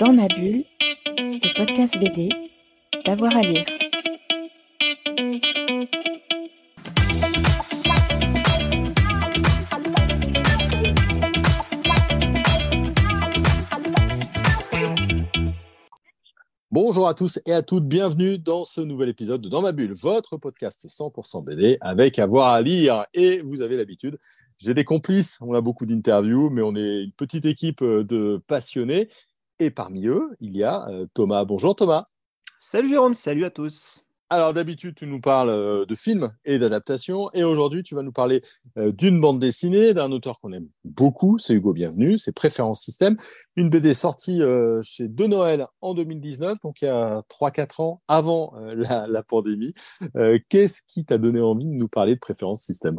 Dans ma bulle, le podcast BD, d'avoir à lire. Bonjour à tous et à toutes, bienvenue dans ce nouvel épisode de Dans ma bulle, votre podcast 100% BD avec avoir à lire. Et vous avez l'habitude, j'ai des complices, on a beaucoup d'interviews, mais on est une petite équipe euh, de passionnés. Et parmi eux, il y a euh, Thomas. Bonjour Thomas. Salut Jérôme, salut à tous. Alors d'habitude, tu nous parles euh, de films et d'adaptations, et aujourd'hui, tu vas nous parler euh, d'une bande dessinée d'un auteur qu'on aime beaucoup, c'est Hugo Bienvenu, c'est Préférence Système, une BD sortie chez De Noël en 2019, donc il y a 3-4 ans avant la, la, pandémie. Qu'est-ce qui t'a donné envie de nous parler de Préférence Système?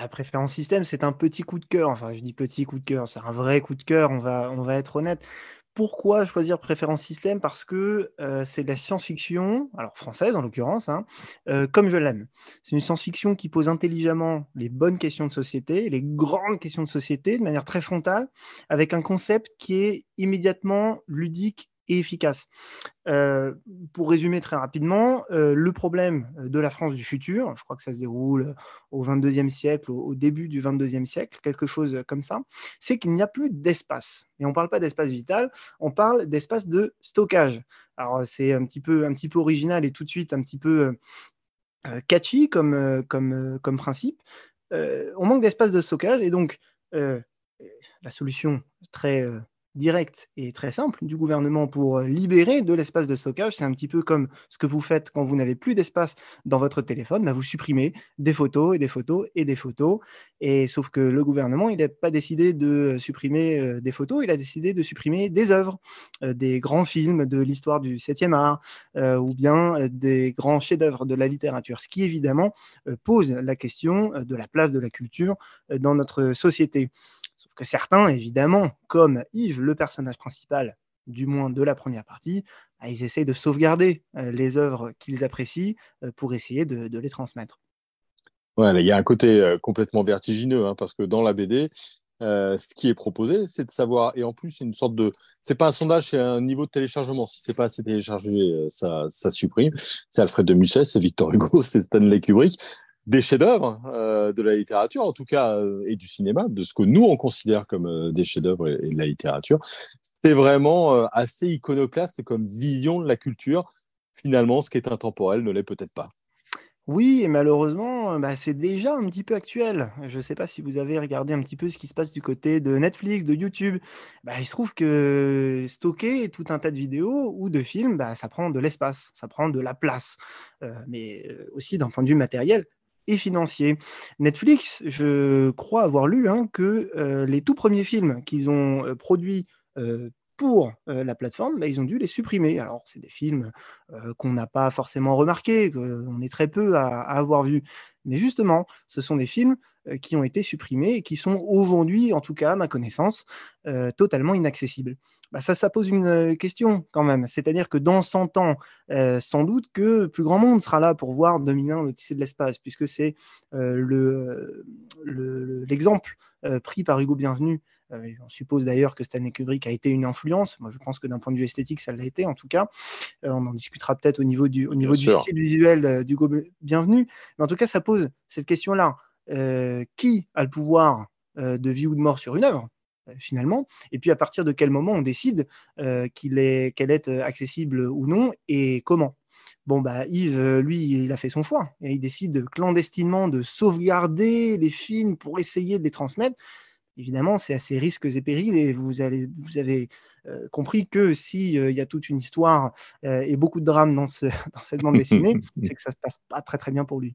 Ah, préférence système, c'est un petit coup de cœur. Enfin, je dis petit coup de cœur, c'est un vrai coup de cœur, on va, on être honnête. Pourquoi choisir préférence système? Parce que euh, c'est de la science-fiction, alors française en l'occurrence, hein, euh, comme je l'aime. C'est une science-fiction qui pose intelligemment les bonnes questions de société, les grandes questions de société, de manière très frontale, avec un concept qui est immédiatement ludique efficace. Euh, pour résumer très rapidement, euh, le problème de la France du futur, je crois que ça se déroule au 22e siècle, au, début du 22e siècle, quelque chose comme ça, c'est qu'il n'y a plus d'espace. Et on ne parle pas d'espace vital, on parle d'espace de stockage. Alors c'est un petit peu, un petit peu original et tout de suite un petit peu euh, catchy comme, principe. on manque d'espace de stockage et donc la solution très direct et très simple du gouvernement pour libérer de l'espace de stockage. C'est un petit peu comme ce que vous faites quand vous n'avez plus d'espace dans votre téléphone. Bah, vous supprimez des photos et des photos et des photos. Et sauf que le gouvernement, il n'a pas décidé de supprimer euh, des photos, il a décidé de supprimer des œuvres, euh, des grands films de l'histoire du 7e art euh, ou bien des grands chefs-d'œuvre de la littérature. Ce qui évidemment pose la question de la place de la culture dans notre société. Sauf que certains, évidemment, comme Yves, le personnage principal, du moins de la première partie, bah, ils essayent de sauvegarder euh, les œuvres qu'ils apprécient euh, pour essayer de, les transmettre. Il y a un côté euh, complètement vertigineux, hein, parce que dans la BD, ce qui est proposé, c'est de savoir, et en plus, une sorte de. C'est pas un sondage, c'est un niveau de téléchargement. Si c'est pas assez téléchargé, ça supprime. C'est Alfred de Musset, c'est Victor Hugo, c'est Stanley Kubrick des chefs-d'œuvre euh, de la littérature, en tout cas, euh, et du cinéma, de ce que nous on considère comme euh, des chefs-d'œuvre et, de la littérature. C'est vraiment assez iconoclaste comme vision de la culture. Finalement, ce qui est intemporel ne l'est peut-être pas. Oui, et malheureusement, bah, c'est déjà un petit peu actuel. Je ne sais pas si vous avez regardé un petit peu ce qui se passe du côté de Netflix, de YouTube. Bah, il se trouve que stocker tout un tas de vidéos ou de films, bah, ça prend de l'espace, ça prend de la place. mais aussi d'un point de vue matériel, et financier. Netflix, je crois avoir lu hein, que euh, les tout premiers films qu'ils ont euh, produits euh, pour la plateforme, bah, ils ont dû les supprimer. Alors, c'est des films qu'on n'a pas forcément remarqués, qu'on est très peu à, avoir vus. Mais justement, ce sont des films qui ont été supprimés et qui sont aujourd'hui, en tout cas à ma connaissance, totalement inaccessibles. Bah, ça, ça pose une euh, question quand même. C'est-à-dire que dans 100 ans, euh, sans doute que plus grand monde sera là pour voir 2001 l'Odyssée de l'espace, puisque c'est euh, l'exemple pris par Hugo Bienvenu. on suppose d'ailleurs que Stanley Kubrick a été une influence. Moi, je pense que d'un point de vue esthétique, ça l'a été en tout cas. on en discutera peut-être au niveau du, au niveau du style visuel d'Hugo Bienvenu. Mais en tout cas, ça pose cette question-là. Qui a le pouvoir de vie ou de mort sur une œuvre euh, finalement. Et puis à partir de quel moment on décide euh, qu'il est, qu'elle est euh, accessible ou non et comment. Bon, bah, Yves, lui, il a fait son choix. Et il décide clandestinement de sauvegarder les films pour essayer de les transmettre. Évidemment, c'est assez risques et périls. Et vous, allez, vous avez compris que s'il il y a toute une histoire et beaucoup de drames dans, ce, dans cette bande dessinée, c'est que ça ne se passe pas très, très bien pour lui.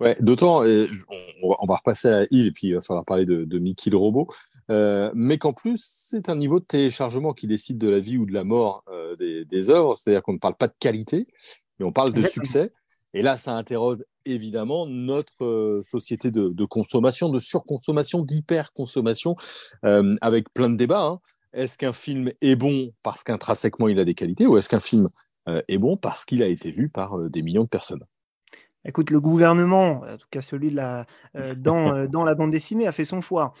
Ouais, d'autant, on, va repasser à Yves et puis il va falloir parler de, de Mickey le robot. Euh, mais qu'en plus, c'est un niveau de téléchargement qui décide de la vie ou de la mort euh, des, œuvres, c'est-à-dire qu'on ne parle pas de qualité, mais on parle de succès. Et là, ça interroge évidemment notre euh, société de, consommation, de surconsommation, d'hyperconsommation, avec plein de débats. Hein. Est-ce qu'un film est bon parce qu'intrinsèquement il a des qualités, ou est-ce qu'un film est bon parce qu'il a été vu par des millions de personnes? Écoute, le gouvernement, en tout cas celui de la, dans, dans la bande dessinée, a fait son choix.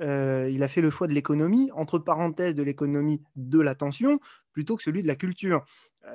il a fait le choix de l'économie, entre parenthèses de l'économie de l'attention, plutôt que celui de la culture.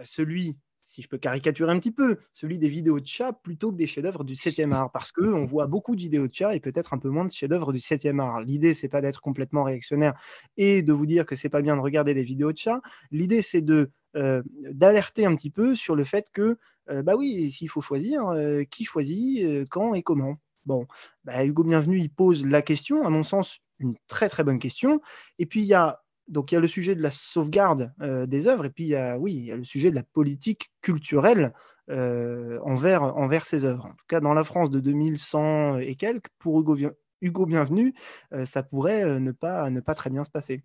celui si je peux caricaturer un petit peu, celui des vidéos de chat plutôt que des chefs-d'œuvre du 7e art, parce qu'on voit beaucoup de vidéos de chat et peut-être un peu moins de chefs-d'œuvre du 7e art. L'idée, c'est pas d'être complètement réactionnaire et de vous dire que c'est pas bien de regarder des vidéos de chat. L'idée, c'est de euh, d'alerter un petit peu sur le fait que, euh, bah oui, s'il faut choisir, euh, qui choisit, quand et comment. Bon, bah, Hugo Bienvenu, il pose la question, à mon sens, une très très bonne question. Et puis il y a donc il y a le sujet de la sauvegarde euh, des œuvres et puis il y a, oui, il y a le sujet de la politique culturelle euh, envers, envers ces œuvres. En tout cas, dans la France de 2100 et quelques, pour Hugo, Hugo Bienvenu, euh, ça pourrait ne, pas, très bien se passer.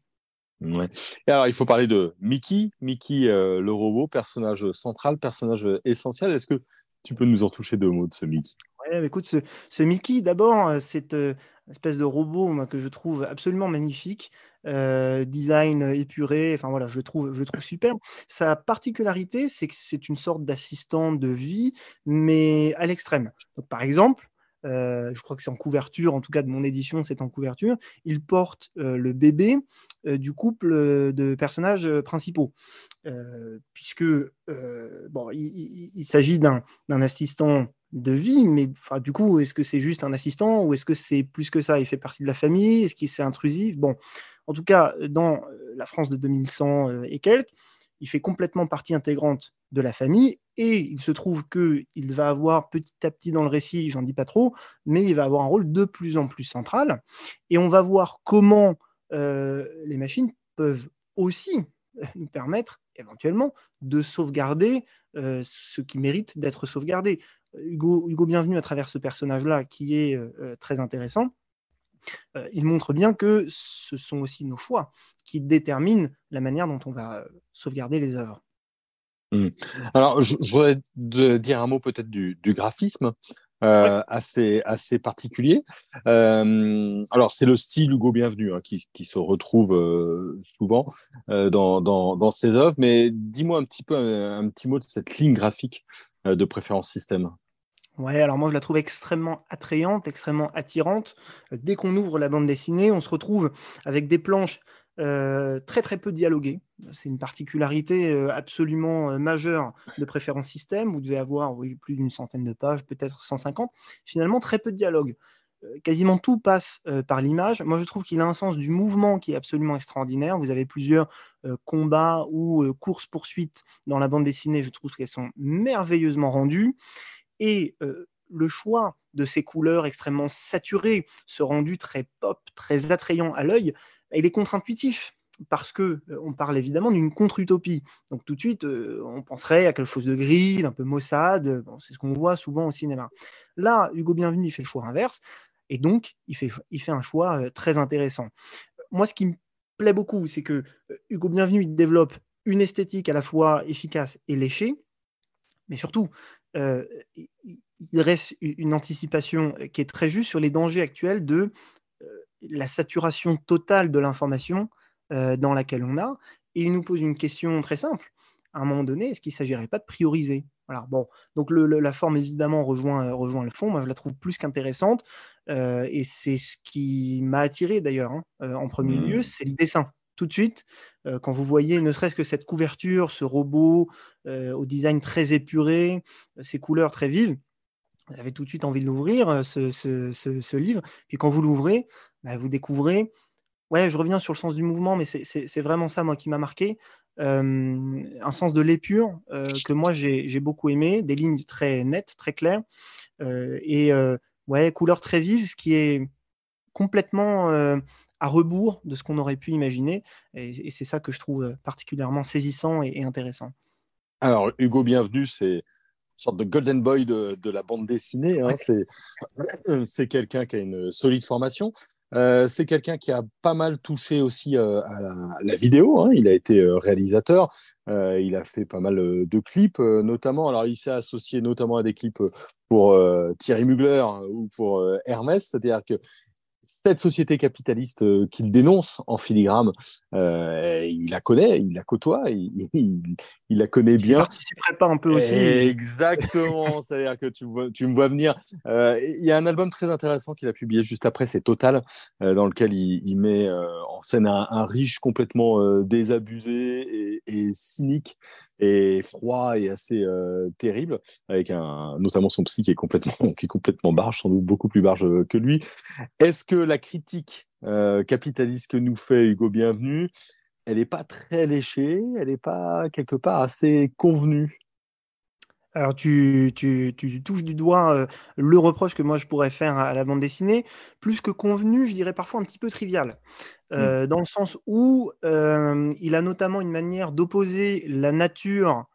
Ouais. Alors, il faut parler de Mickey, Mickey le robot, personnage central, personnage essentiel. Est-ce que tu peux nous en toucher deux mots de ce Mickey? Écoute, ce, Mickey, d'abord, c'est une espèce de robot que je trouve absolument magnifique. Euh, design épuré, enfin voilà, je trouve, je trouve super. Sa particularité, c'est que c'est une sorte d'assistant de vie, mais à l'extrême. Par exemple, euh, je crois que c'est en couverture, en tout cas de mon édition, c'est en couverture. Il porte euh, le bébé du couple de personnages principaux, puisque bon, il s'agit d'un assistant de vie, mais du coup, est-ce que c'est juste un assistant ou est-ce que c'est plus que ça Il fait partie de la famille? Est-ce qu'il c'est intrusif? Bon, en tout cas, dans euh, la France de 2100 euh, et quelques, il fait complètement partie intégrante de la famille et il se trouve qu'il va avoir petit à petit dans le récit, j'en dis pas trop, mais il va avoir un rôle de plus en plus central et on va voir comment euh, les machines peuvent aussi nous permettre éventuellement de sauvegarder ce qui mérite d'être sauvegardé. Hugo, Hugo Bienvenu, à travers ce personnage-là, qui est euh, euh, très intéressant, euh, il montre bien que ce sont aussi nos choix qui déterminent la manière dont on va sauvegarder les œuvres. Hmm. Alors, je, voudrais dire un mot peut-être du, graphisme. Assez, assez particulier. alors, c'est le style Hugo Bienvenu hein, qui, se retrouve souvent dans, dans, ses œuvres, mais dis-moi un petit peu un, petit mot de cette ligne graphique de préférence système. Ouais, alors moi je la trouve extrêmement attrayante, extrêmement attirante. Dès qu'on ouvre la bande dessinée, on se retrouve avec des planches euh, très très peu dialoguées. C'est une particularité euh, absolument euh, majeure de préférence système. Vous devez avoir plus d'une centaine de pages, peut-être 150. Finalement, très peu de dialogue. Quasiment tout passe par l'image. Moi, je trouve qu'il a un sens du mouvement qui est absolument extraordinaire. Vous avez plusieurs combats ou courses-poursuites dans la bande dessinée. Je trouve qu'elles sont merveilleusement rendues. Et le choix de ces couleurs extrêmement saturées, ce rendu très pop, très attrayant à l'œil, il est contre-intuitif parce que on parle évidemment d'une contre-utopie. Donc tout de suite, on penserait à quelque chose de gris, d'un peu maussade. c'est ce qu'on voit souvent au cinéma. Là, Hugo Bienvenu, il fait le choix inverse, et donc il fait, un choix très intéressant. Moi, ce qui me plaît beaucoup, c'est que Hugo Bienvenu, il développe une esthétique à la fois efficace et léchée, mais surtout, euh, il reste une anticipation qui est très juste sur les dangers actuels de euh, la saturation totale de l'information euh, dans laquelle on a. Et il nous pose une question très simple. À un moment donné, est-ce qu'il ne s'agirait pas de prioriser? Voilà, bon, donc la forme évidemment rejoint, rejoint le fond. Moi, je la trouve plus qu'intéressante, et c'est ce qui m'a attiré d'ailleurs hein, en premier mmh. lieu, c'est le dessin tout de suite, euh, quand vous voyez ne serait-ce que cette couverture, ce robot euh, au design très épuré, euh, ces couleurs très vives, vous avez tout de suite envie de l'ouvrir, ce, livre. Puis quand vous l'ouvrez, bah, vous découvrez, ouais, je reviens sur le sens du mouvement, mais c'est vraiment ça, moi, qui m'a marqué. un sens de l'épure que moi, j'ai beaucoup aimé, des lignes très nettes, très claires, et ouais, couleurs très vives, ce qui est complètement à rebours de ce qu'on aurait pu imaginer. Et, c'est ça que je trouve euh, particulièrement saisissant et, intéressant. Alors, Hugo Bienvenu, c'est sorte de golden boy de, la bande dessinée. Hein. C'est quelqu'un qui a une solide formation. Euh, c'est quelqu'un qui a pas mal touché aussi euh, à, la, vidéo. Hein. Il a été réalisateur. il a fait pas mal de clips, notamment. Alors, il s'est associé notamment à des clips pour Thierry Mugler ou pour Hermès. C'est-à-dire que cette société capitaliste euh, qu'il dénonce en filigrane, euh, il la connaît, il la côtoie, il, il, la connaît bien. Il participerait pas un peu aussi Exactement, c'est-à-dire que tu, tu, me vois venir. Euh, il y a un album très intéressant qu'il a publié juste après, c'est Total, dans lequel il, met en scène un, riche complètement désabusé et, et cynique et froid et assez terrible, avec un, notamment son psy qui est complètement, barge, sans doute beaucoup plus barge que lui. Est-ce que la critique euh, capitaliste que nous fait Hugo Bienvenu, elle n'est pas très léchée, elle n'est pas quelque part assez convenue? Alors tu, tu, tu, touches du doigt euh, le reproche que moi je pourrais faire à, la bande dessinée, plus que convenu, je dirais parfois un petit peu trivial, euh, mmh. dans le sens où il a notamment une manière d'opposer la nature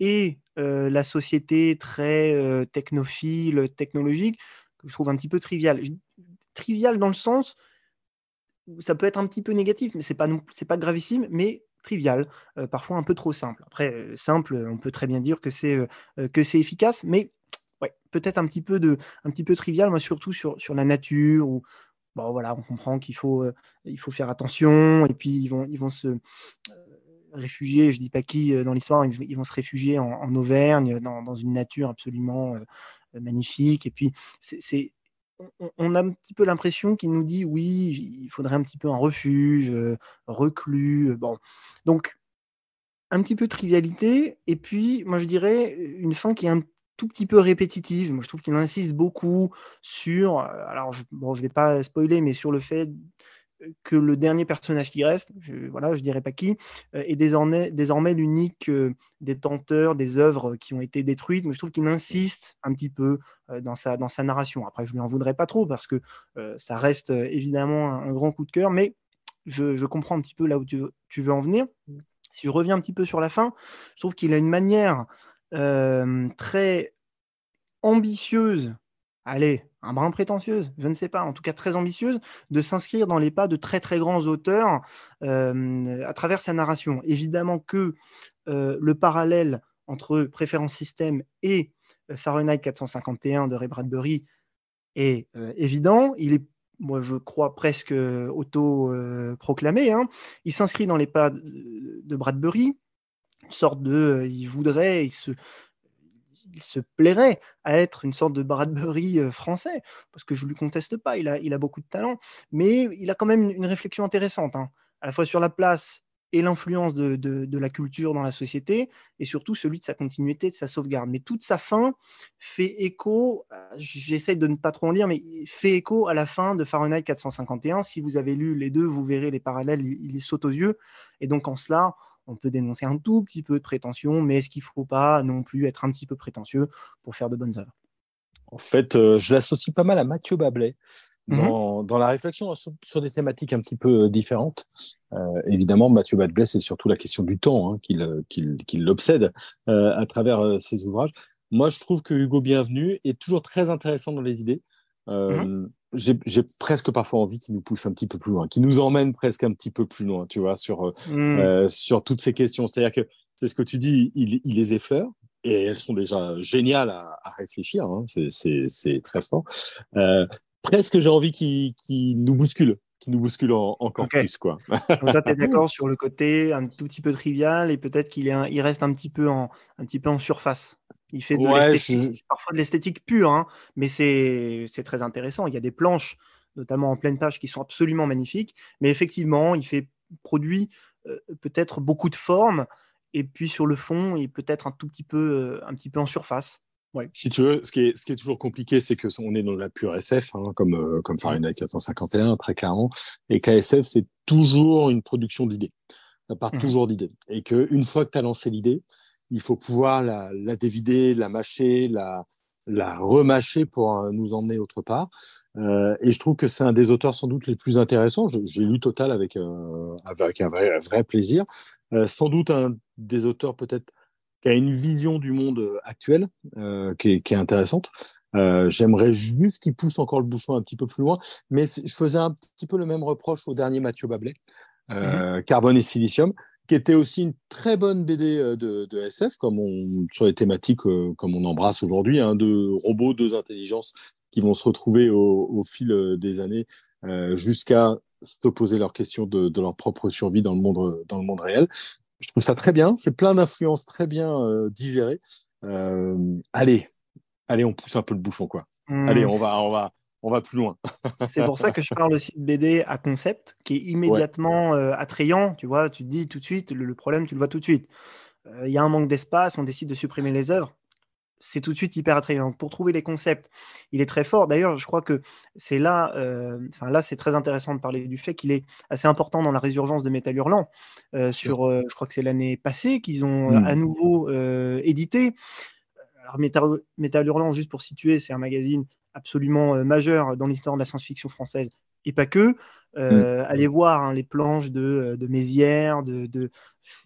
et la société très technophile, technologique, que je trouve un petit peu trivial trivial dans le sens où ça peut être un petit peu négatif, mais c'est pas c'est pas gravissime, mais trivial, euh, parfois un peu trop simple. Après, euh, simple, on peut très bien dire que c'est euh, efficace, mais peut-être un petit peu de un petit peu trivial, moi surtout sur, la nature ou bon voilà, on comprend qu'il faut faire attention et puis ils vont ils vont se réfugier, je dis pas qui dans l'histoire, ils, vont se réfugier en, Auvergne dans, dans, une nature absolument magnifique et puis c'est on, a un petit peu l'impression qu'il nous dit oui, il faudrait un petit peu un refuge, euh, reclus. Euh, bon, donc un petit peu de trivialité, et puis moi je dirais une fin qui est un tout petit peu répétitive. Moi je trouve qu'il insiste beaucoup sur, euh, alors je, bon, je vais pas spoiler, mais sur le fait que le dernier personnage qui reste, je, voilà, je dirais pas qui, euh, est désormais, désormais l'unique euh, détenteur des œuvres qui ont été détruites. Mais je trouve qu'il insiste un petit peu euh, dans, sa, dans sa narration. Après, je lui en voudrais pas trop parce que ça reste évidemment un, grand coup de cœur, mais je, comprends un petit peu là où tu, tu, veux en venir. Si je reviens un petit peu sur la fin, je trouve qu'il a une manière très ambitieuse allez, un brin prétentieuse, je ne sais pas, en tout cas très ambitieuse, de s'inscrire dans les pas de très très grands auteurs euh, à travers sa narration. Évidemment que euh, le parallèle entre Préférence Système et euh, Fahrenheit 451 de Ray Bradbury est évident. Il est, moi je crois, presque auto-proclamé. Hein. Il s'inscrit dans les pas de, Bradbury, une sorte de, il voudrait, il se, il se plairait à être une sorte de Bradbury euh, français, parce que je ne lui conteste pas, il a, beaucoup de talent, mais il a quand même une, réflexion intéressante, hein, à la fois sur la place et l'influence de, la culture dans la société, et surtout celui de sa continuité, de sa sauvegarde. Mais toute sa fin fait écho, j'essaie de ne pas trop en dire, mais fait écho à la fin de Fahrenheit 451. Si vous avez lu les deux, vous verrez les parallèles, il, il saute aux yeux. Et donc en cela, on peut dénoncer un tout petit peu de prétention, mais est-ce qu'il ne faut pas non plus être un petit peu prétentieux pour faire de bonnes œuvres? En fait, euh, je l'associe pas mal à Mathieu Bablet. Dans, mhm. la réflexion sur, des thématiques un petit peu euh, différentes. Euh, évidemment, Mathieu Bablet, c'est surtout la question du temps hein, qui l'obsède à travers ses ouvrages. Moi, je trouve que Hugo Bienvenu est toujours très intéressant dans les idées. Mhm j'ai presque parfois envie qu'il nous pousse un petit peu plus loin, qu'il nous emmène presque un petit peu plus loin, tu vois, sur, euh, hmm. euh, sur toutes ces questions. C'est-à-dire que c'est ce que tu dis, il, il, les effleure et elles sont déjà géniales à, à réfléchir. Hein, c'est très fort. Euh, presque j'ai envie qu'il nous bouscule qui nous bouscule encore plus. Quoi. Donc toi, tu es d'accord sur le côté un tout petit peu trivial et peut-être qu'il il reste un petit, peu en, un petit peu en surface. Il fait de l'esthétique, parfois de l'esthétique pure, hein, mais c'est très intéressant. Il y a des planches, notamment en pleine page, qui sont absolument magnifiques. Mais effectivement, il fait produit euh, peut-être beaucoup de formes et puis sur le fond, il peut être un tout petit peu, euh, un petit peu en surface. Si tu veux, ce qui est, ce qui est toujours compliqué, c'est que on est dans la pure SF, hein, comme, euh, comme Fahrenheit 451, très clairement, et que la SF, c'est toujours une production d'idées. Ça part mmh. toujours d'idées. Et qu'une fois que tu as lancé l'idée, il faut pouvoir la, la dévider, la mâcher, la, la remâcher pour euh, nous emmener autre part. Euh, et je trouve que c'est un des auteurs sans doute les plus intéressants. J'ai lu Total avec, euh, avec un vrai, vrai plaisir. Sans doute un des auteurs peut-être qui a une vision du monde euh, actuel euh, qui, est, qui, est, intéressante. Euh, J'aimerais juste qu'il pousse encore le bouchon un petit peu plus loin, mais je faisais un petit peu le même reproche au dernier Mathieu Bablet, euh, mm-hmm. Carbone et Silicium, qui était aussi une très bonne BD euh, de, de SF, comme on, sur les thématiques euh, comme on embrasse aujourd'hui, hein, de robots, deux intelligences qui vont se retrouver au, au fil des années jusqu'à se poser leurs questions de, de, leur propre survie dans le monde, dans le monde réel. Je trouve ça très bien. C'est plein d'influences très bien digérées. allez, allez, on pousse un peu le bouchon, quoi. Mmh. Allez, on va, on va, on va plus loin. c'est pour ça que je parle aussi de BD à concept, qui est immédiatement euh, attrayant. Tu vois, tu te dis tout de suite, le, problème, tu le vois tout de suite. Euh, il y a un manque d'espace, on décide de supprimer les œuvres. C'est tout de suite hyper attrayant. Pour trouver les concepts, il est très fort. D'ailleurs, je crois que c'est là, euh, enfin là, c'est très intéressant de parler du fait qu'il est assez important dans la résurgence de Métal Hurlant. sur, je crois que c'est l'année passée qu'ils ont hmm. à nouveau édité. Alors, Métal Hurlant, juste pour situer, c'est un magazine absolument euh, majeur dans l'histoire de la science-fiction française et pas que. Euh, mm. Allez voir hein, les planches de, euh, de Mézières, de, de,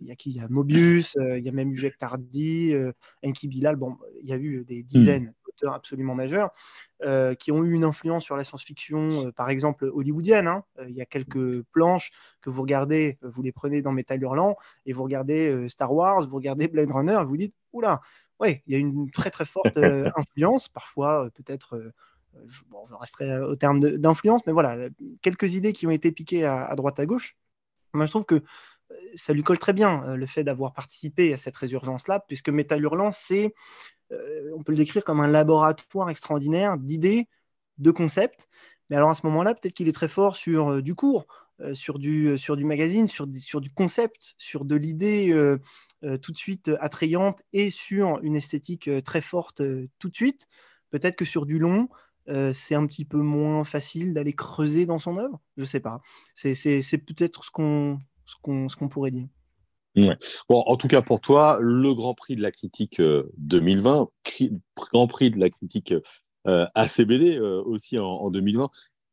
il y a qui Il y a Mobius, il y a même Jacques Tardy, Enki Bilal. Bon, il y a eu des mm. dizaines d'auteurs absolument majeurs qui ont eu une influence sur la science-fiction, par exemple hollywoodienne. Hein. il y a quelques planches que vous regardez, vous les prenez dans Metal Hurlant et vous regardez Star Wars, vous regardez Blade Runner, et vous dites, oula, ouais, il y a une très très forte euh, influence, parfois euh, peut-être, euh, je, bon, je, resterai au terme d'influence, mais voilà, quelques idées qui ont été piquées à, droite à gauche. Moi, je trouve que ça lui colle très bien le fait d'avoir participé à cette résurgence-là, puisque Metal Hurlant, c'est, on peut le décrire comme un laboratoire extraordinaire d'idées, de concepts. Mais alors à ce moment-là, peut-être qu'il est très fort sur du cours, sur, du, sur du magazine, sur, sur du concept, sur de l'idée euh, tout de suite euh, attrayante et sur une esthétique euh, très forte tout de suite. Peut-être que sur du long, c'est un petit peu moins facile d'aller creuser dans son œuvre? Je ne sais pas. C'est peut-être ce qu'on ce qu'on pourrait dire. Bon, en tout cas pour toi, le Grand Prix de la critique 2020, Grand Prix de la critique ACBD aussi en 2020,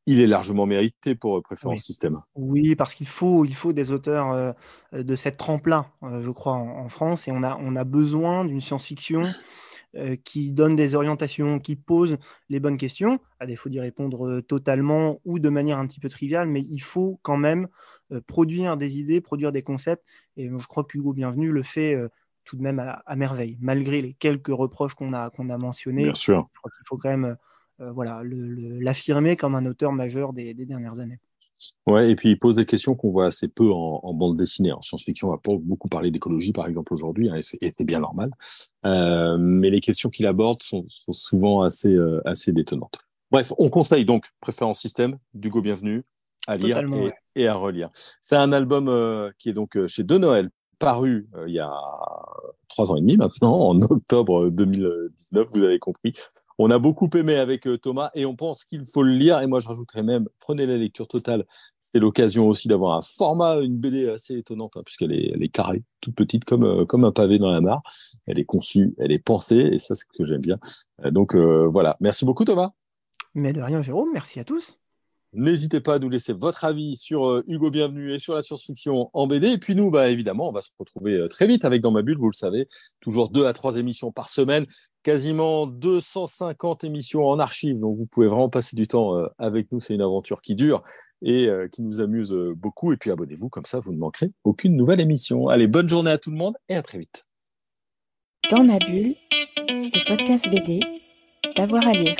il est largement mérité pour euh, Préférence Système. Oui, parce qu'il faut, il faut des auteurs euh, de cette trempe-là, euh, je crois, en, France, et on a, on a besoin d'une science-fiction qui donne des orientations, qui pose les bonnes questions, à défaut d'y répondre totalement ou de manière un petit peu triviale, mais il faut quand même produire des idées, produire des concepts, et je crois que Hugo Bienvenu le fait tout de même à, merveille, malgré les quelques reproches qu'on a, qu'on a mentionnés. Bien sûr. Je crois qu'il faut quand même euh, voilà, l'affirmer comme un auteur majeur des, dernières années. Ouais, et puis il pose des questions qu'on voit assez peu en, bande dessinée. En science-fiction, on va pas beaucoup parler d'écologie, par exemple, aujourd'hui, hein, et c'est bien normal. Euh, mais les questions qu'il aborde sont, souvent assez, euh, assez détonnantes. Bref, on conseille donc Préférence Système, d'Hugo Bienvenu, à lire et, à relire. C'est un album qui est donc chez De Noël, paru il y a trois ans et demi maintenant, en octobre 2019, vous avez compris, on a beaucoup aimé avec euh, Thomas et on pense qu'il faut le lire. Et moi, je rajouterais même, prenez la lecture totale. C'est l'occasion aussi d'avoir un format, une BD assez étonnante, hein, puisqu'elle est, elle est carrée, toute petite, comme, euh, comme un pavé dans la mare. Elle est conçue, elle est pensée, et ça, c'est ce que j'aime bien. Euh, donc voilà. Merci beaucoup, Thomas. Mais de rien, Jérôme. Merci à tous. N'hésitez pas à nous laisser votre avis sur Hugo Bienvenu et sur la science-fiction en BD. Et puis nous, bah, évidemment, on va se retrouver très vite avec Dans ma bulle, vous le savez. Toujours deux à trois émissions par semaine quasiment 250 émissions en archive, donc vous pouvez vraiment passer du temps euh, avec nous. C'est une aventure qui dure et euh, qui nous amuse euh, beaucoup. Et puis abonnez-vous, comme ça vous ne manquerez aucune nouvelle émission. Allez, bonne journée à tout le monde et à très vite. Dans ma bulle, le podcast BD, d'avoir à lire.